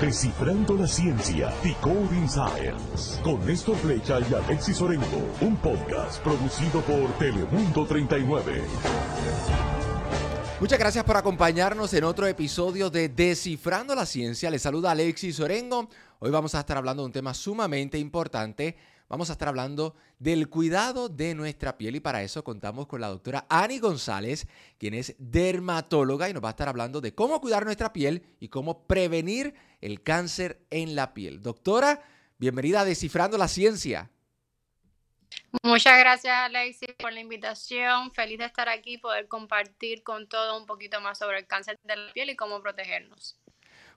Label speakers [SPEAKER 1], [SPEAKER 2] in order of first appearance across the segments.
[SPEAKER 1] Descifrando la ciencia, Decoding Science, con Néstor Flecha y Alexis Orengo, un podcast producido por Telemundo 39.
[SPEAKER 2] Muchas gracias por acompañarnos en otro episodio de Descifrando la Ciencia. Les saluda Alexis Orengo. Hoy vamos a estar hablando de un tema sumamente importante. Vamos a estar hablando del cuidado de nuestra piel y para eso contamos con la doctora Ani González, quien es dermatóloga y nos va a estar hablando de cómo cuidar nuestra piel y cómo prevenir el cáncer en la piel. Doctora, bienvenida a Descifrando la Ciencia.
[SPEAKER 3] Muchas gracias Alexis por la invitación. Feliz de estar aquí y poder compartir con todo un poquito más sobre el cáncer de la piel y cómo protegernos.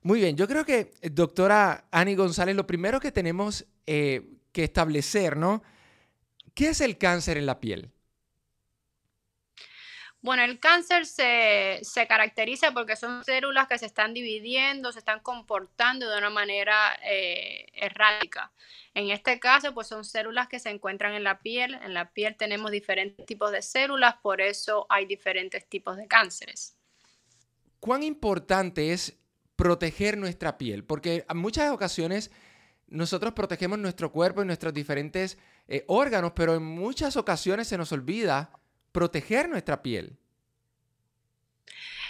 [SPEAKER 2] Muy bien, yo creo que, doctora Ani González, lo primero que tenemos eh, que establecer, ¿no? ¿Qué es el cáncer en la piel?
[SPEAKER 3] Bueno, el cáncer se, caracteriza porque son células que se están dividiendo, se están comportando de una manera eh, errática. En este caso, pues son células que se encuentran en la piel. En la piel tenemos diferentes tipos de células, por eso hay diferentes tipos de cánceres.
[SPEAKER 2] ¿Cuán importante es proteger nuestra piel? Porque en muchas ocasiones nosotros protegemos nuestro cuerpo y nuestros diferentes eh, órganos, pero en muchas ocasiones se nos olvida proteger nuestra piel.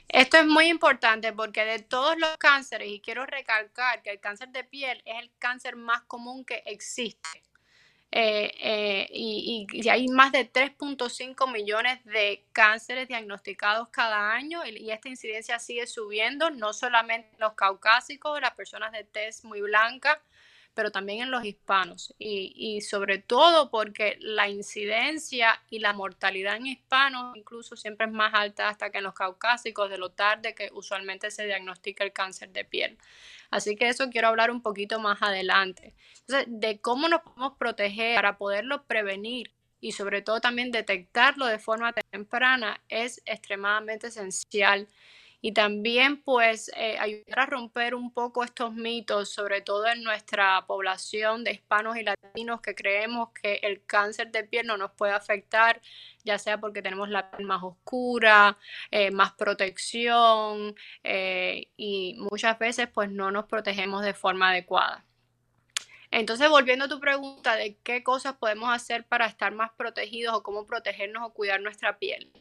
[SPEAKER 3] Esto es muy importante porque de todos los cánceres, y quiero recalcar que el cáncer de piel es el cáncer más común que existe. Eh, eh, y, hay más de 3.5 millones de cánceres diagnosticados cada año y, esta incidencia sigue subiendo, no solamente los caucásicos, las personas de tez muy blanca, pero también en los hispanos. Y, sobre todo porque la incidencia y la mortalidad en hispanos incluso siempre es más alta hasta que en los caucásicos, de lo tarde que usualmente se diagnostica el cáncer de piel. Así que eso quiero hablar un poquito más adelante. Entonces, de cómo nos podemos proteger para poderlo prevenir y sobre todo también detectarlo de forma temprana es extremadamente esencial y también pues eh, ayudar a romper un poco estos mitos, sobre todo en nuestra población de hispanos y latinos que creemos que el cáncer de piel no nos puede afectar, ya sea porque tenemos la piel más oscura, eh, más protección eh, y muchas veces pues no nos protegemos de forma adecuada. Entonces, volviendo a tu pregunta de qué cosas podemos hacer para estar más protegidos o cómo protegernos o cuidar nuestra piel.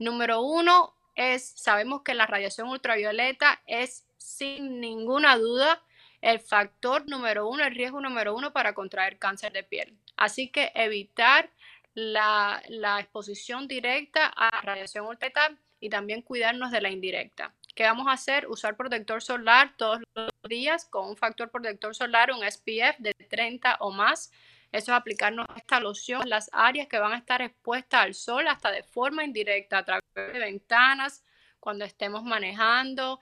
[SPEAKER 3] Número uno, es, sabemos que la radiación ultravioleta es sin ninguna duda el factor número uno, el riesgo número uno para contraer cáncer de piel. Así que evitar la, exposición directa a la radiación ultravioleta y también cuidarnos de la indirecta. ¿Qué vamos a hacer? Usar protector solar todos los días con un factor protector solar, un SPF de 30 o más eso es aplicarnos esta loción en las áreas que van a estar expuestas al sol hasta de forma indirecta a través de ventanas, cuando estemos manejando.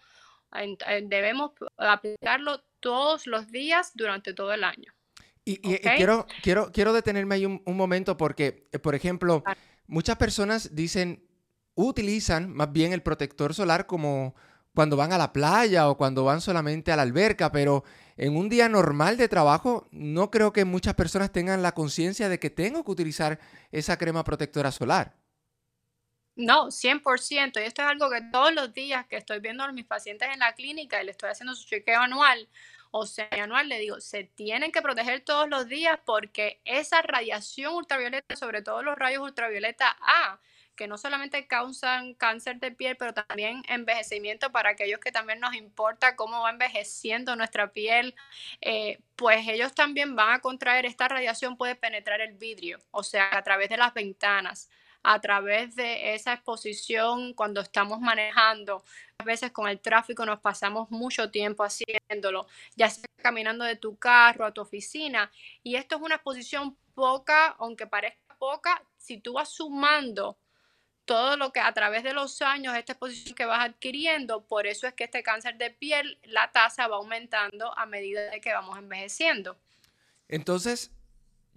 [SPEAKER 3] Debemos aplicarlo todos los días durante todo el año.
[SPEAKER 2] Y, quiero, quiero, quiero detenerme ahí un, momento porque, eh, por ejemplo, muchas personas dicen, utilizan más bien el protector solar como cuando van a la playa o cuando van solamente a la alberca, pero en un día normal de trabajo no creo que muchas personas tengan la conciencia de que tengo que utilizar esa crema protectora solar.
[SPEAKER 3] No, 100%. Y esto es algo que todos los días que estoy viendo a mis pacientes en la clínica y le estoy haciendo su chequeo anual o semianual, le digo, se tienen que proteger todos los días porque esa radiación ultravioleta, sobre todo los rayos ultravioleta A, que no solamente causan cáncer de piel, pero también envejecimiento para aquellos que también nos importa cómo va envejeciendo nuestra piel, eh, pues ellos también van a contraer, esta radiación puede penetrar el vidrio, o sea, a través de las ventanas a través de esa exposición cuando estamos manejando. A veces con el tráfico nos pasamos mucho tiempo haciéndolo, ya sea caminando de tu carro a tu oficina. Y esto es una exposición poca, aunque parezca poca, si tú vas sumando todo lo que a través de los años, esta exposición que vas adquiriendo, por eso es que este cáncer de piel, la tasa va aumentando a medida de que vamos envejeciendo.
[SPEAKER 2] Entonces,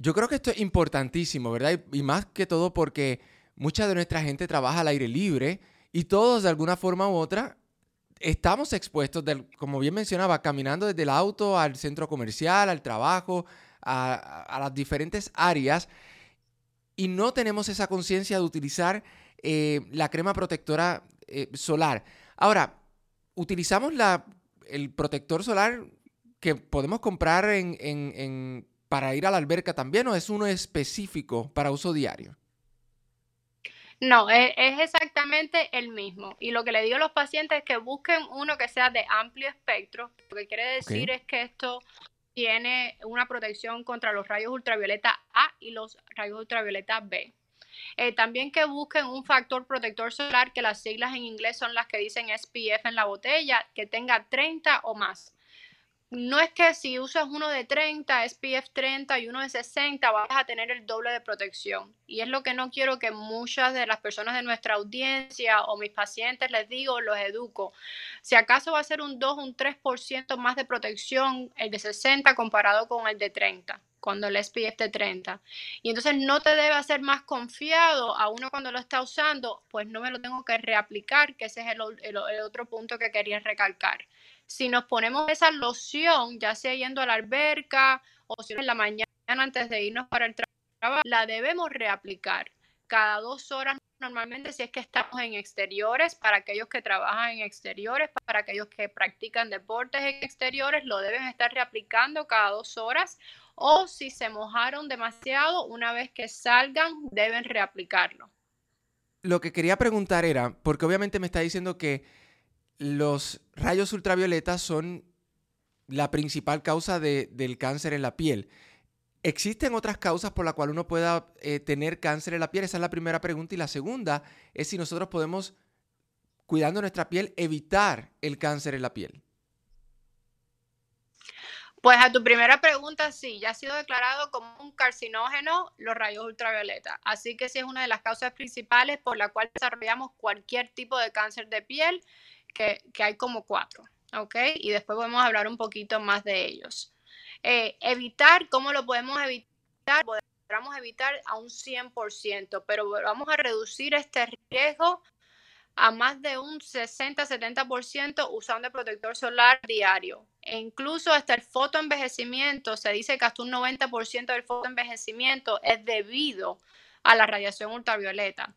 [SPEAKER 2] yo creo que esto es importantísimo, ¿verdad? Y, más que todo porque mucha de nuestra gente trabaja al aire libre y todos de alguna forma u otra estamos expuestos, como bien mencionaba, caminando desde el auto al centro comercial, al trabajo, a, las diferentes áreas y no tenemos esa conciencia de utilizar eh, la crema protectora eh, solar. Ahora, utilizamos la, el protector solar que podemos comprar en, para ir a la alberca también o es uno específico para uso diario?
[SPEAKER 3] No, es, exactamente el mismo. Y lo que le digo a los pacientes es que busquen uno que sea de amplio espectro. Lo que quiere decir es que esto tiene una protección contra los rayos ultravioleta A y los rayos ultravioleta B. Eh, también que busquen un factor protector solar, que las siglas en inglés son las que dicen SPF en la botella, que tenga 30 o más no es que si usas uno de 30, SPF 30 y uno de 60, vas a tener el doble de protección. Y es lo que no quiero que muchas de las personas de nuestra audiencia o mis pacientes les digo, los educo. Si acaso va a ser un 2 o un 3% más de protección el de 60 comparado con el de 30 cuando el SPF de 30. Y entonces no te debe hacer más confiado a uno cuando lo está usando, pues no me lo tengo que reaplicar, que ese es el otro punto que quería recalcar si nos ponemos esa loción, ya sea yendo a la alberca o si en la mañana antes de irnos para el trabajo, la debemos reaplicar cada dos horas normalmente si es que estamos en exteriores, para aquellos que trabajan en exteriores, para aquellos que practican deportes en exteriores, lo deben estar reaplicando cada dos horas o si se mojaron demasiado, una vez que salgan, deben reaplicarlo.
[SPEAKER 2] Lo que quería preguntar era, porque obviamente me está diciendo que los rayos ultravioletas son la principal causa del cáncer en la piel. ¿Existen otras causas por las cuales uno pueda eh, tener cáncer en la piel? Esa es la primera pregunta. Y la segunda es si nosotros podemos, cuidando nuestra piel, evitar el cáncer en la piel.
[SPEAKER 3] Pues a tu primera pregunta, sí, ya ha sido declarado como un carcinógeno los rayos ultravioleta. Así que sí es una de las causas principales por la cual desarrollamos cualquier tipo de cáncer de piel que, hay como cuatro, ¿ok? Y después podemos hablar un poquito más de ellos. Eh, evitar, ¿cómo lo podemos evitar? Podemos evitar a un 100%, pero vamos a reducir este riesgo a más de un 60-70% usando el protector solar diario. E incluso hasta el fotoenvejecimiento, se dice que hasta un 90% del fotoenvejecimiento es debido a la radiación ultravioleta.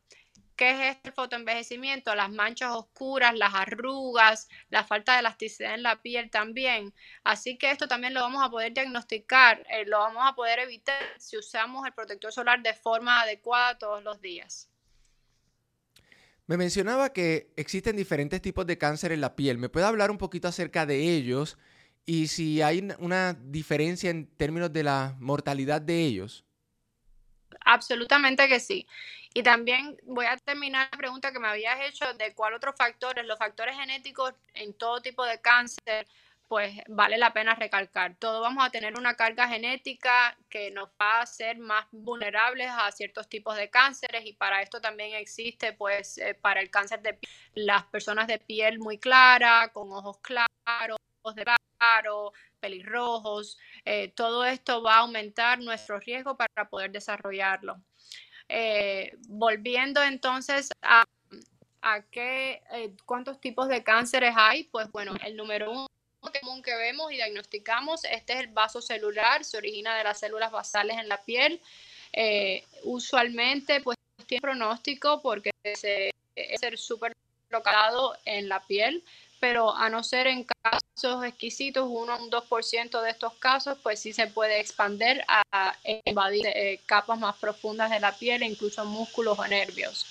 [SPEAKER 3] ¿Qué es este fotoenvejecimiento? Las manchas oscuras, las arrugas, la falta de elasticidad en la piel también. Así que esto también lo vamos a poder diagnosticar, eh, lo vamos a poder evitar si usamos el protector solar de forma adecuada todos los días.
[SPEAKER 2] Me mencionaba que existen diferentes tipos de cáncer en la piel. ¿Me puede hablar un poquito acerca de ellos y si hay una diferencia en términos de la mortalidad de ellos?
[SPEAKER 3] Absolutamente que sí. Y también voy a terminar la pregunta que me habías hecho de cuál otros factores, los factores genéticos en todo tipo de cáncer, pues vale la pena recalcar. Todos vamos a tener una carga genética que nos va a hacer más vulnerables a ciertos tipos de cánceres y para esto también existe, pues, eh, para el cáncer de piel, las personas de piel muy clara, con ojos claros, de claro, pelirrojos, eh, todo esto va a aumentar nuestro riesgo para poder desarrollarlo. Eh, volviendo entonces a, qué, eh, cuántos tipos de cánceres hay, pues bueno, el número uno común que vemos y diagnosticamos, este es el vaso celular, se origina de las células basales en la piel. usualmente, pues tiene pronóstico porque es ser súper localizado en la piel pero a no ser en casos exquisitos, uno o un 2% de estos casos, pues sí se puede expandir a, invadir eh, capas más profundas de la piel e incluso músculos o nervios.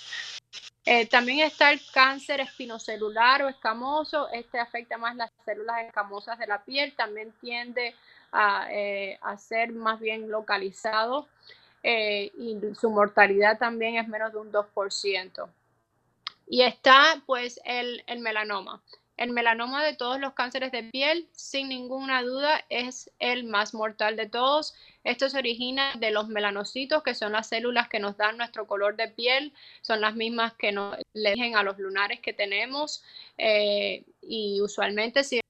[SPEAKER 3] Eh, también está el cáncer espinocelular o escamoso. Este afecta más las células escamosas de la piel. También tiende a, eh, ser más bien localizado y su mortalidad también es menos de un 2%. Y está pues el melanoma. El melanoma de todos los cánceres de piel, sin ninguna duda, es el más mortal de todos. Esto se origina de los melanocitos, que son las células que nos dan nuestro color de piel, son las mismas que nos le a los lunares que tenemos. Eh, y usualmente si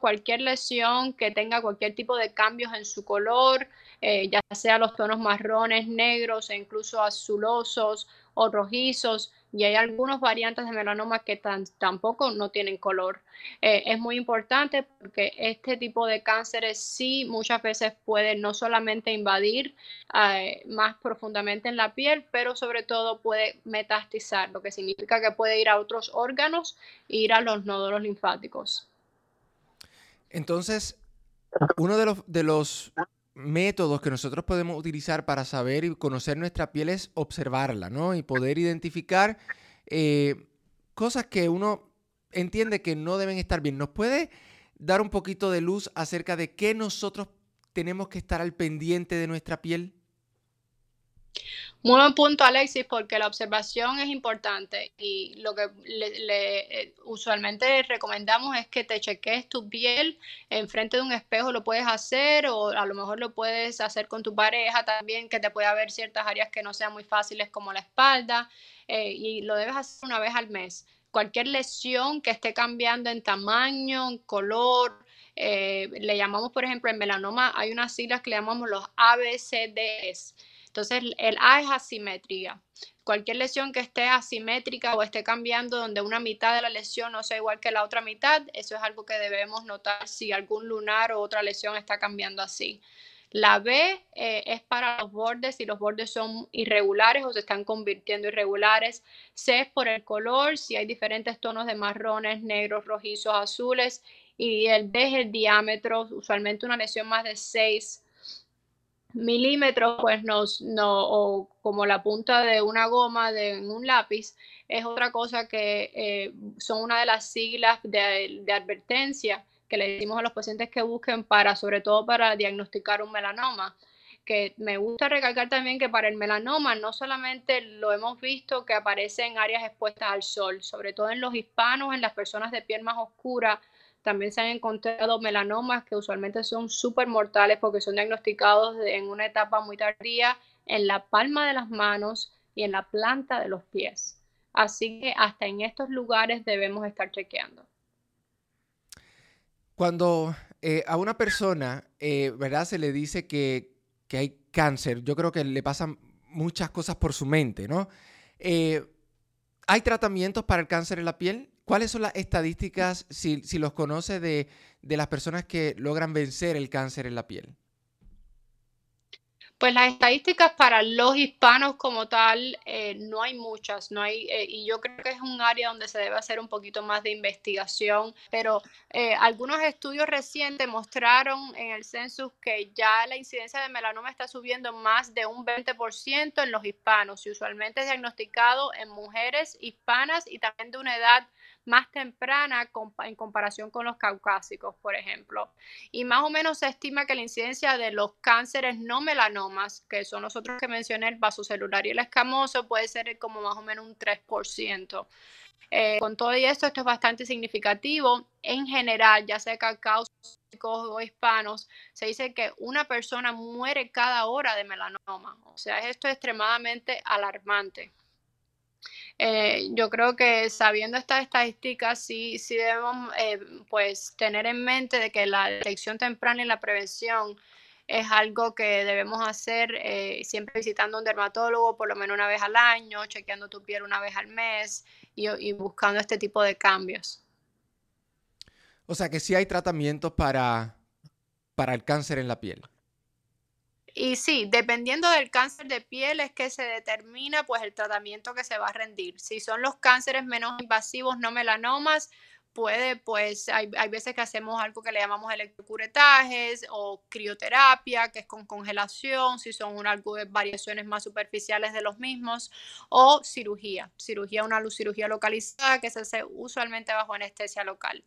[SPEAKER 3] cualquier lesión que tenga cualquier tipo de cambios en su color, eh, ya sea los tonos marrones, negros e incluso azulosos o rojizos, y hay algunos variantes de melanoma que tampoco no tienen color. Eh, es muy importante porque este tipo de cánceres sí muchas veces pueden no solamente invadir eh, más profundamente en la piel, pero sobre todo puede metastizar, lo que significa que puede ir a otros órganos e ir a los nódulos linfáticos.
[SPEAKER 2] Entonces, uno de los métodos que nosotros podemos utilizar para saber y conocer nuestra piel es observarla, ¿no? Y poder identificar eh, cosas que uno entiende que no deben estar bien. ¿Nos puede dar un poquito de luz acerca de qué nosotros tenemos que estar al pendiente de nuestra piel?
[SPEAKER 3] Muy buen punto, Alexis, porque la observación es importante y lo que le, eh, usualmente recomendamos es que te cheques tu piel enfrente de un espejo, lo puedes hacer o a lo mejor lo puedes hacer con tu pareja también, que te pueda ver ciertas áreas que no sean muy fáciles como la espalda eh, y lo debes hacer una vez al mes. Cualquier lesión que esté cambiando en tamaño, en color, eh, le llamamos, por ejemplo, en melanoma, hay unas siglas que le llamamos los ABCDs. Entonces, el A es asimetría. Cualquier lesión que esté asimétrica o esté cambiando donde una mitad de la lesión no sea igual que la otra mitad, eso es algo que debemos notar si algún lunar o otra lesión está cambiando así. La B eh, es para los bordes, si los bordes son irregulares o se están convirtiendo irregulares. C es por el color, si hay diferentes tonos de marrones, negros, rojizos, azules y el D es el diámetro, usualmente una lesión más de 6 milímetros, pues nos, no, o como la punta de una goma de un lápiz, es otra cosa que eh, son una de las siglas de, de, advertencia que le decimos a los pacientes que busquen para, sobre todo para diagnosticar un melanoma. Que me gusta recalcar también que para el melanoma no solamente lo hemos visto que aparece en áreas expuestas al sol, sobre todo en los hispanos, en las personas de piel más oscura, también se han encontrado melanomas que usualmente son súper mortales porque son diagnosticados en una etapa muy tardía en la palma de las manos y en la planta de los pies. Así que hasta en estos lugares debemos estar chequeando.
[SPEAKER 2] Cuando eh, a una persona, eh, ¿verdad? Se le dice que, hay cáncer, yo creo que le pasan muchas cosas por su mente, ¿no? Eh, ¿Hay tratamientos para el cáncer en la piel? ¿Cuáles son las estadísticas, si, los conoce, de, de las personas que logran vencer el cáncer en la piel?
[SPEAKER 3] Pues las estadísticas para los hispanos como tal eh, no hay muchas, no hay eh, y yo creo que es un área donde se debe hacer un poquito más de investigación, pero eh, algunos estudios recientes mostraron en el census que ya la incidencia de melanoma está subiendo más de un 20% en los hispanos y usualmente es diagnosticado en mujeres hispanas y también de una edad más temprana en comparación con los caucásicos, por ejemplo. Y más o menos se estima que la incidencia de los cánceres no melanomas, que son los otros que mencioné, el vasocelular y el escamoso, puede ser como más o menos un 3%. Eh, con todo esto, esto es bastante significativo. En general, ya sea caucásicos o hispanos, se dice que una persona muere cada hora de melanoma. O sea, esto es extremadamente alarmante. Eh, yo creo que sabiendo estas estadísticas sí, sí debemos eh, pues tener en mente de que la detección temprana y la prevención es algo que debemos hacer eh, siempre visitando un dermatólogo por lo menos una vez al año, chequeando tu piel una vez al mes y, y buscando este tipo de cambios.
[SPEAKER 2] O sea que sí hay tratamientos para, para el cáncer en la piel.
[SPEAKER 3] Y sí, dependiendo del cáncer de piel es que se determina pues el tratamiento que se va a rendir. Si son los cánceres menos invasivos, no melanomas, puede, pues, hay, hay, veces que hacemos algo que le llamamos electrocuretajes o crioterapia, que es con congelación, si son un, algo de variaciones más superficiales de los mismos, o cirugía, cirugía, una cirugía localizada que se hace usualmente bajo anestesia local.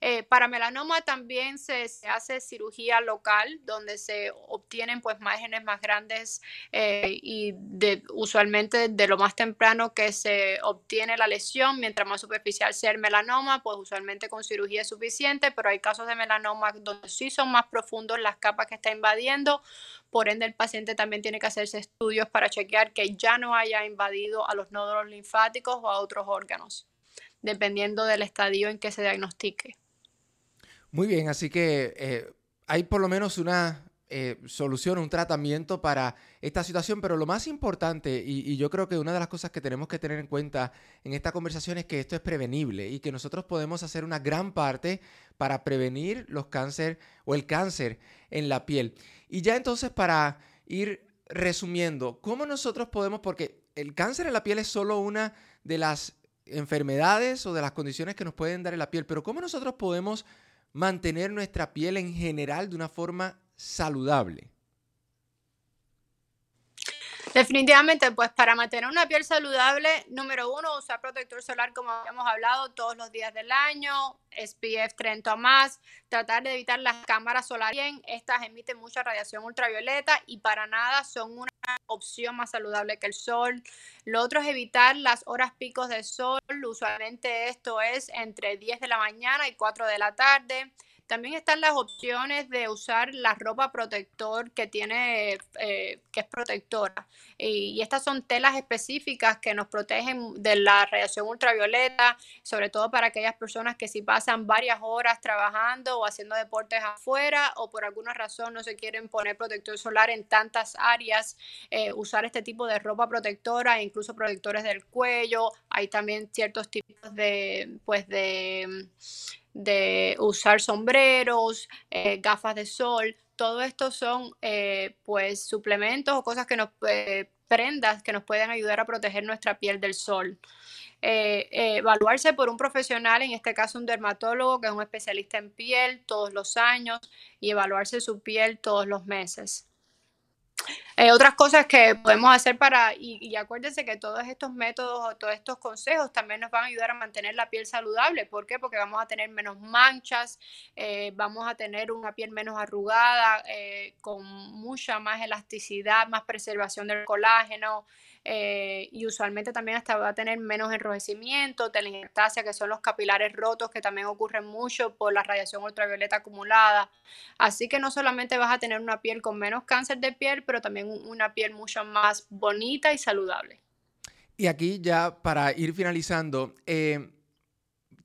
[SPEAKER 3] Eh, para melanoma también se, se, hace cirugía local, donde se obtienen pues márgenes más grandes eh, y de, usualmente de lo más temprano que se obtiene la lesión, mientras más superficial sea el melanoma, pues usualmente con cirugía es suficiente, pero hay casos de melanoma donde sí son más profundos las capas que está invadiendo, por ende el paciente también tiene que hacerse estudios para chequear que ya no haya invadido a los nódulos linfáticos o a otros órganos, dependiendo del estadio en que se diagnostique.
[SPEAKER 2] Muy bien, así que eh, hay por lo menos una eh, solución, un tratamiento para esta situación, pero lo más importante, y, yo creo que una de las cosas que tenemos que tener en cuenta en esta conversación es que esto es prevenible y que nosotros podemos hacer una gran parte para prevenir los cánceres o el cáncer en la piel. Y ya entonces para ir resumiendo, ¿cómo nosotros podemos, porque el cáncer en la piel es solo una de las enfermedades o de las condiciones que nos pueden dar en la piel, pero ¿cómo nosotros podemos mantener nuestra piel en general de una forma saludable?
[SPEAKER 3] Definitivamente, pues para mantener una piel saludable, número uno, usar protector solar como habíamos hablado todos los días del año, SPF 30 o más, tratar de evitar las cámaras solares, estas emiten mucha radiación ultravioleta y para nada son una opción más saludable que el sol. Lo otro es evitar las horas picos de sol, usualmente esto es entre 10 de la mañana y 4 de la tarde. También están las opciones de usar la ropa protector que tiene, eh, que es protectora. Y, estas son telas específicas que nos protegen de la radiación ultravioleta, sobre todo para aquellas personas que si pasan varias horas trabajando o haciendo deportes afuera o por alguna razón no se quieren poner protector solar en tantas áreas, eh, usar este tipo de ropa protectora e incluso protectores del cuello. Hay también ciertos tipos de, pues de de usar sombreros, eh, gafas de sol, todo esto son eh, pues suplementos o cosas que nos eh, prendas que nos pueden ayudar a proteger nuestra piel del sol. evaluarse por un profesional, en este caso un dermatólogo que es un especialista en piel todos los años y evaluarse su piel todos los meses. Eh, otras cosas que podemos hacer para, y, acuérdense que todos estos métodos o todos estos consejos también nos van a ayudar a mantener la piel saludable. ¿Por qué? Porque vamos a tener menos manchas, eh, vamos a tener una piel menos arrugada, eh, con mucha más elasticidad, más preservación del colágeno. Eh, y usualmente también hasta va a tener menos enrojecimiento, telangiectasia, que son los capilares rotos, que también ocurren mucho por la radiación ultravioleta acumulada. Así que no solamente vas a tener una piel con menos cáncer de piel, pero también una piel mucho más bonita y saludable.
[SPEAKER 2] Y aquí ya para ir finalizando, eh,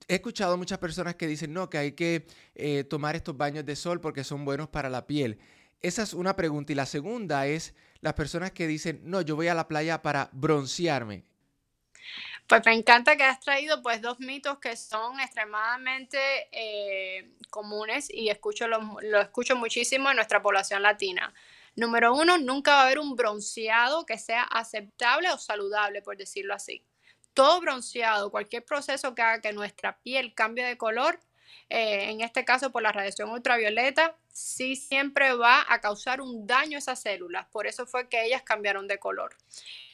[SPEAKER 2] he escuchado muchas personas que dicen, no, que hay que eh, tomar estos baños de sol porque son buenos para la piel. Esa es una pregunta. Y la segunda es las personas que dicen, no, yo voy a la playa para broncearme.
[SPEAKER 3] Pues me encanta que has traído pues dos mitos que son extremadamente eh, comunes y escucho lo, lo escucho muchísimo en nuestra población latina. Número uno, nunca va a haber un bronceado que sea aceptable o saludable, por decirlo así. Todo bronceado, cualquier proceso que haga que nuestra piel cambie de color, eh, en este caso por la radiación ultravioleta, sí siempre va a causar un daño a esas células. Por eso fue que ellas cambiaron de color.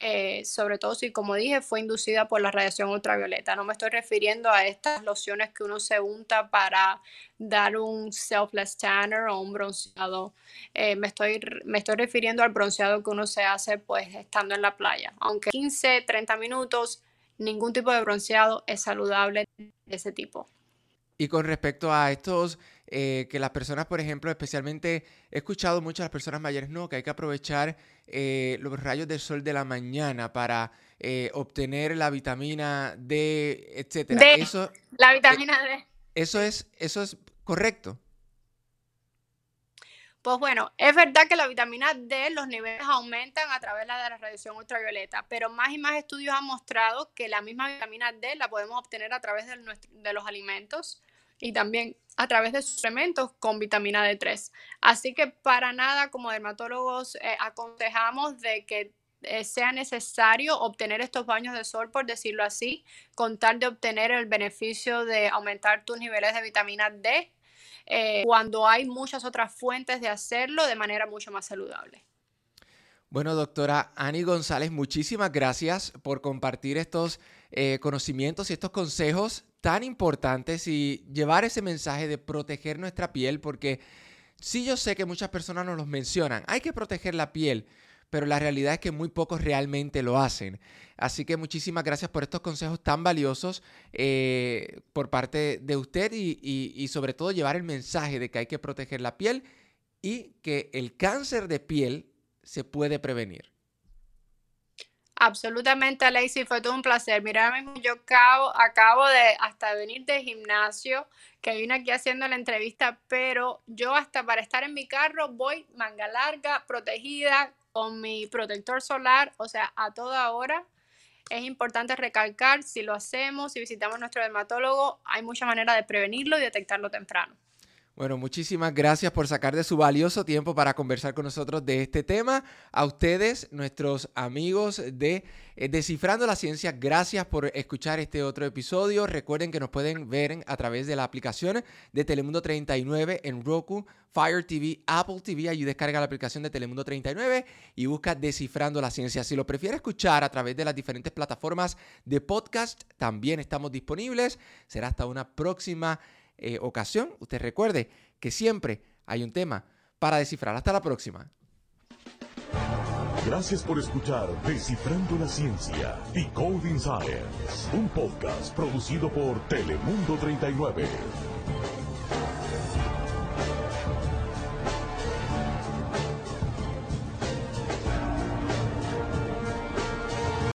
[SPEAKER 3] Eh, sobre todo si, como dije, fue inducida por la radiación ultravioleta. No me estoy refiriendo a estas lociones que uno se unta para dar un selfless tanner o un bronceado. Eh, me, estoy, me estoy refiriendo al bronceado que uno se hace pues estando en la playa. Aunque 15, 30 minutos, ningún tipo de bronceado es saludable de ese tipo.
[SPEAKER 2] Y con respecto a estos, eh, que las personas, por ejemplo, especialmente he escuchado muchas las personas mayores, no, que hay que aprovechar eh, los rayos del sol de la mañana para eh, obtener la vitamina D, etcétera.
[SPEAKER 3] D, eso, la vitamina D.
[SPEAKER 2] Eso es, eso es correcto.
[SPEAKER 3] Pues bueno, es verdad que la vitamina D, los niveles aumentan a través de la radiación ultravioleta, pero más y más estudios han mostrado que la misma vitamina D la podemos obtener a través de, de los alimentos y también a través de suplementos con vitamina D3. Así que para nada como dermatólogos eh, aconsejamos de que eh, sea necesario obtener estos baños de sol, por decirlo así, con tal de obtener el beneficio de aumentar tus niveles de vitamina D, eh, cuando hay muchas otras fuentes de hacerlo de manera mucho más saludable.
[SPEAKER 2] Bueno, doctora Ani González, muchísimas gracias por compartir estos conocimientos y estos consejos tan importantes y llevar ese mensaje de proteger nuestra piel, porque sí yo sé que muchas personas nos los mencionan, hay que proteger la piel, pero la realidad es que muy pocos realmente lo hacen. Así que muchísimas gracias por estos consejos tan valiosos eh, por parte de usted y sobre todo llevar el mensaje de que hay que proteger la piel y que el cáncer de piel se puede prevenir.
[SPEAKER 3] Absolutamente, Alexi, fue todo un placer. Mira, yo acabo, acabo de hasta venir de gimnasio, que vine aquí haciendo la entrevista, pero yo hasta para estar en mi carro voy manga larga, protegida, con mi protector solar, o sea, a toda hora. Es importante recalcar, si lo hacemos, si visitamos a nuestro dermatólogo, hay muchas maneras de prevenirlo y detectarlo temprano.
[SPEAKER 2] Bueno, muchísimas gracias por sacar de su valioso tiempo para conversar con nosotros de este tema. A ustedes, nuestros amigos de eh, Descifrando la Ciencia, gracias por escuchar este otro episodio. Recuerden que nos pueden ver a través de la aplicación de Telemundo 39 en Roku, Fire TV, Apple TV. Allí descarga la aplicación de Telemundo 39 y busca Descifrando la Ciencia. Si lo prefiere escuchar a través de las diferentes plataformas de podcast, también estamos disponibles. Será hasta una próxima eh, ocasión, usted recuerde que siempre hay un tema para descifrar. Hasta la próxima.
[SPEAKER 1] Gracias por escuchar Descifrando la Ciencia, Decoding Science, un podcast producido por Telemundo 39.